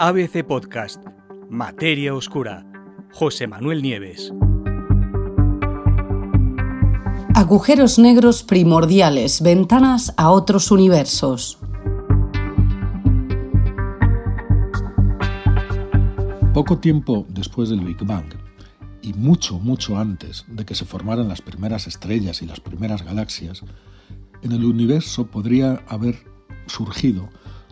ABC Podcast, Materia Oscura, José Manuel Nieves. Agujeros negros primordiales, ventanas a otros universos. Poco tiempo después del Big Bang, y mucho, mucho antes de que se formaran las primeras estrellas y las primeras galaxias, en el universo podría haber surgido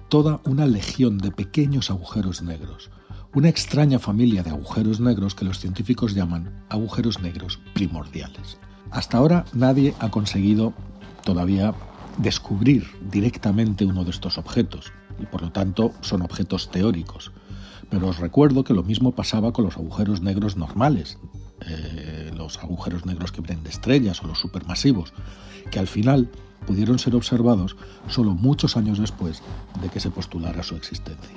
toda una legión de pequeños agujeros negros, una extraña familia de agujeros negros que los científicos llaman agujeros negros primordiales. Hasta ahora nadie ha conseguido todavía descubrir directamente uno de estos objetos, y por lo tanto son objetos teóricos. Pero os recuerdo que lo mismo pasaba con los agujeros negros normales, eh, los agujeros negros que de estrellas o los supermasivos, que al final pudieron ser observados solo muchos años después de que se postulara su existencia.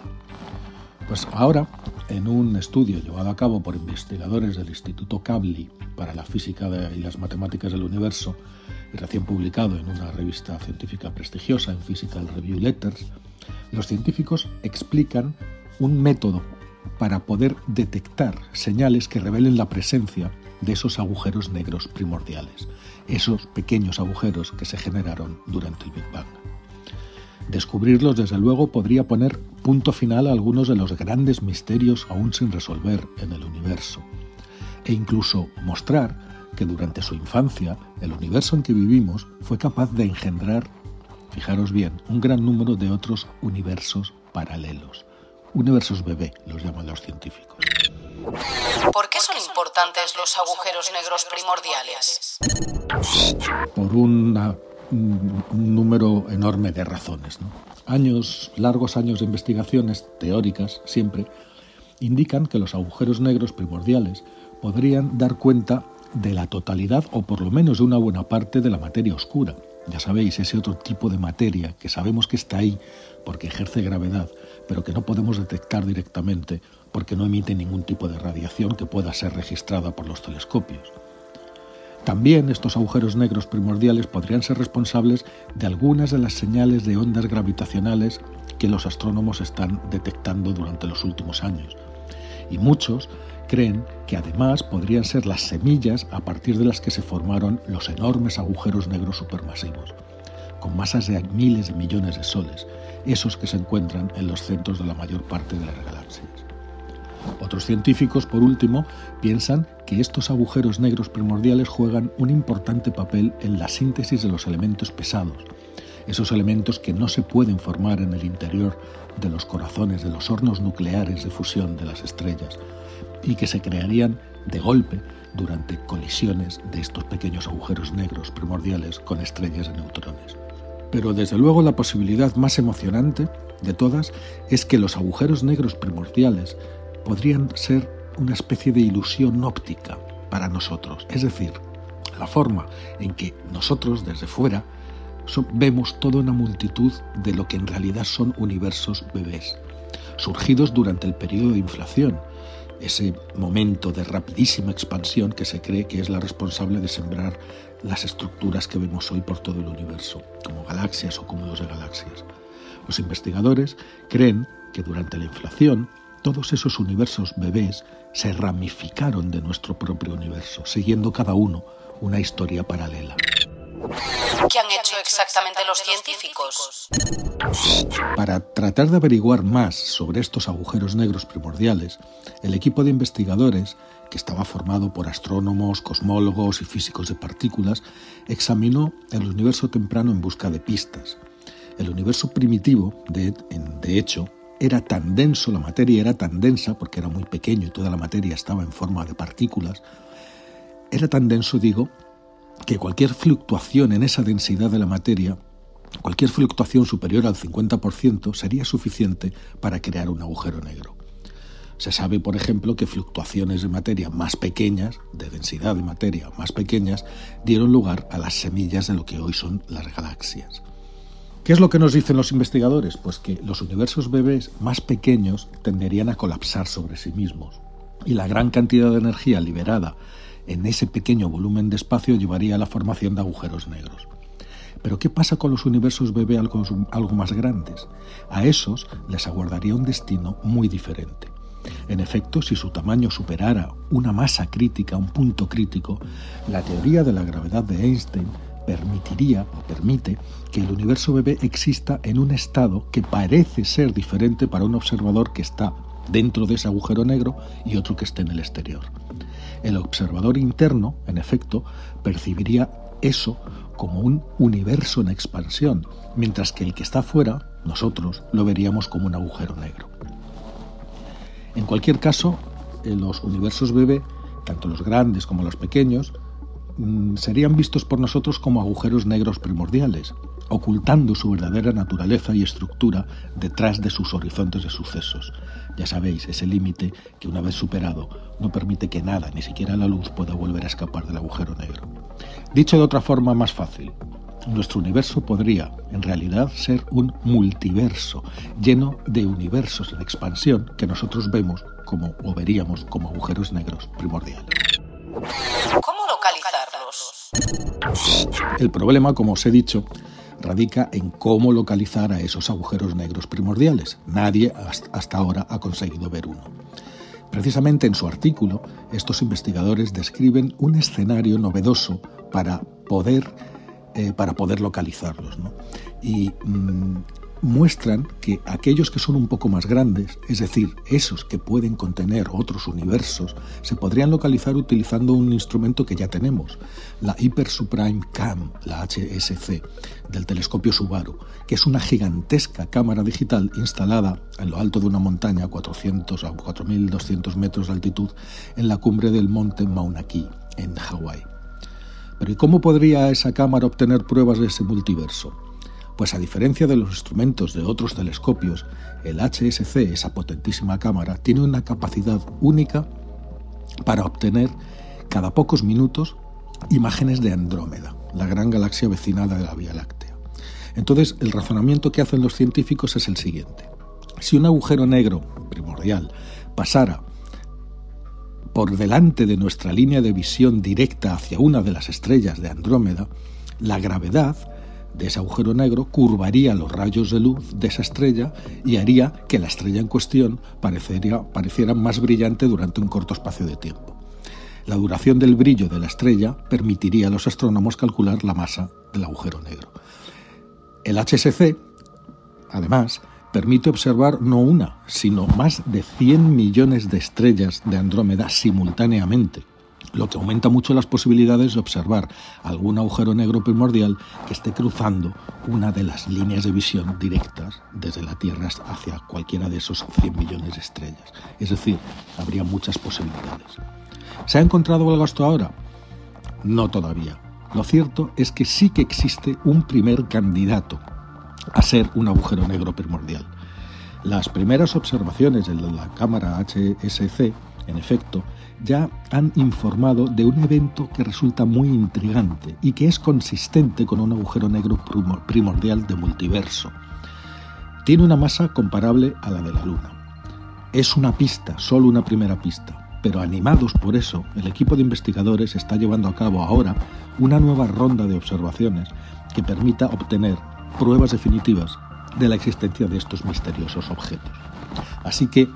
Pues ahora, en un estudio llevado a cabo por investigadores del Instituto Kavli para la Física y las Matemáticas del Universo, y recién publicado en una revista científica prestigiosa en Physical Review Letters, los científicos explican un método para poder detectar señales que revelen la presencia de esos agujeros negros primordiales, esos pequeños agujeros que se generaron durante el Big Bang. Descubrirlos, desde luego, podría poner punto final a algunos de los grandes misterios aún sin resolver en el universo, e incluso mostrar que durante su infancia el universo en que vivimos fue capaz de engendrar, fijaros bien, un gran número de otros universos paralelos. Universos bebé los llaman los científicos. ¿Por qué son importantes los agujeros negros primordiales? Por un número enorme de razones. Años, largos años de investigaciones teóricas, siempre, indican que los agujeros negros primordiales podrían dar cuenta de la totalidad o por lo menos de una buena parte de la materia oscura. Ya sabéis, ese otro tipo de materia que sabemos que está ahí porque ejerce gravedad, pero que no podemos detectar directamente porque no emite ningún tipo de radiación que pueda ser registrada por los telescopios. También estos agujeros negros primordiales podrían ser responsables de algunas de las señales de ondas gravitacionales que los astrónomos están detectando durante los últimos años. Y muchos creen que además podrían ser las semillas a partir de las que se formaron los enormes agujeros negros supermasivos, con masas de miles de millones de soles, esos que se encuentran en los centros de la mayor parte de las galaxias. Otros científicos, por último, piensan que estos agujeros negros primordiales juegan un importante papel en la síntesis de los elementos pesados, esos elementos que no se pueden formar en el interior de los corazones, de los hornos nucleares de fusión de las estrellas, y que se crearían de golpe durante colisiones de estos pequeños agujeros negros primordiales con estrellas de neutrones. Pero desde luego la posibilidad más emocionante de todas es que los agujeros negros primordiales podrían ser una especie de ilusión óptica para nosotros, es decir, la forma en que nosotros desde fuera vemos toda una multitud de lo que en realidad son universos bebés, surgidos durante el periodo de inflación, ese momento de rapidísima expansión que se cree que es la responsable de sembrar las estructuras que vemos hoy por todo el universo, como galaxias o cúmulos de galaxias. Los investigadores creen que durante la inflación todos esos universos bebés se ramificaron de nuestro propio universo, siguiendo cada uno una historia paralela. ¿Qué han hecho exactamente los científicos? Para tratar de averiguar más sobre estos agujeros negros primordiales, el equipo de investigadores, que estaba formado por astrónomos, cosmólogos y físicos de partículas, examinó el universo temprano en busca de pistas. El universo primitivo, de, hecho, era tan denso, la materia era tan densa, porque era muy pequeño y toda la materia estaba en forma de partículas, era tan denso, digo, que cualquier fluctuación en esa densidad de la materia, cualquier fluctuación superior al 50%, sería suficiente para crear un agujero negro. Se sabe, por ejemplo, que fluctuaciones de materia más pequeñas, de densidad de materia más pequeñas, dieron lugar a las semillas de lo que hoy son las galaxias. ¿Qué es lo que nos dicen los investigadores? Pues que los universos bebés más pequeños tenderían a colapsar sobre sí mismos y la gran cantidad de energía liberada en ese pequeño volumen de espacio llevaría a la formación de agujeros negros. Pero ¿qué pasa con los universos bebé algo, algo más grandes? A esos les aguardaría un destino muy diferente. En efecto, si su tamaño superara una masa crítica, un punto crítico, la teoría de la gravedad de Einstein permitiría o permite que el universo bebé exista en un estado que parece ser diferente para un observador que está dentro de ese agujero negro y otro que esté en el exterior. El observador interno, en efecto, percibiría eso como un universo en expansión, mientras que el que está fuera, nosotros, lo veríamos como un agujero negro. En cualquier caso, los universos bebé, tanto los grandes como los pequeños, mm, serían vistos por nosotros como agujeros negros primordiales, ocultando su verdadera naturaleza y estructura detrás de sus horizontes de sucesos. Ya sabéis, ese límite que una vez superado no permite que nada, ni siquiera la luz, pueda volver a escapar del agujero negro. Dicho de otra forma más fácil, nuestro universo podría, en realidad, ser un multiverso, lleno de universos en expansión que nosotros vemos como o veríamos como agujeros negros primordiales. ¿Cómo localizarlos? El problema, como os he dicho, radica en cómo localizar a esos agujeros negros primordiales. Nadie hasta ahora ha conseguido ver uno. Precisamente en su artículo, estos investigadores describen un escenario novedoso para poder, eh, para poder localizarlos. Y mm, muestran que aquellos que son un poco más grandes, es decir, esos que pueden contener otros universos, se podrían localizar utilizando un instrumento que ya tenemos, la Hyper Supreme Cam, la HSC, del telescopio Subaru, que es una gigantesca cámara digital instalada en lo alto de una montaña a 400 a 4200 metros de altitud en la cumbre del monte Mauna Kea, en Hawái. Pero ¿y cómo podría esa cámara obtener pruebas de ese multiverso? Pues a diferencia de los instrumentos de otros telescopios, el HSC, esa potentísima cámara, tiene una capacidad única para obtener cada pocos minutos imágenes de Andrómeda, la gran galaxia vecina de la Vía Láctea. Entonces, el razonamiento que hacen los científicos es el siguiente. Si un agujero negro primordial pasara por delante de nuestra línea de visión directa hacia una de las estrellas de Andrómeda, la gravedad de ese agujero negro curvaría los rayos de luz de esa estrella y haría que la estrella en cuestión pareciera más brillante durante un corto espacio de tiempo. La duración del brillo de la estrella permitiría a los astrónomos calcular la masa del agujero negro. El HSC, además, permite observar no una, sino más de 100 millones de estrellas de Andrómeda simultáneamente, lo que aumenta mucho las posibilidades de observar algún agujero negro primordial que esté cruzando una de las líneas de visión directas desde la Tierra hacia cualquiera de esos 100 millones de estrellas. Es decir, habría muchas posibilidades. ¿Se ha encontrado algo hasta ahora? No todavía. Lo cierto es que sí que existe un primer candidato a ser un agujero negro primordial. Las primeras observaciones de la cámara HSC, en efecto, ya han informado de un evento que resulta muy intrigante y que es consistente con un agujero negro primordial de multiverso. Tiene una masa comparable a la de la Luna. Es una pista, solo una primera pista, pero animados por eso, el equipo de investigadores está llevando a cabo ahora una nueva ronda de observaciones que permita obtener pruebas definitivas de la existencia de estos misteriosos objetos. Así que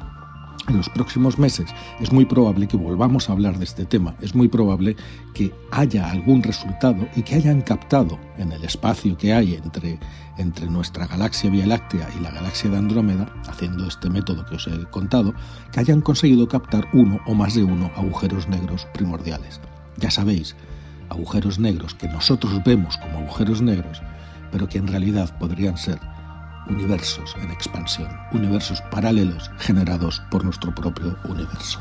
en los próximos meses es muy probable que volvamos a hablar de este tema, es muy probable que haya algún resultado y que hayan captado en el espacio que hay entre, entre nuestra galaxia Vía Láctea y la galaxia de Andrómeda, haciendo este método que os he contado, que hayan conseguido captar uno o más de uno agujeros negros primordiales. Ya sabéis, agujeros negros que nosotros vemos como agujeros negros, pero que en realidad podrían ser universos en expansión, universos paralelos generados por nuestro propio universo.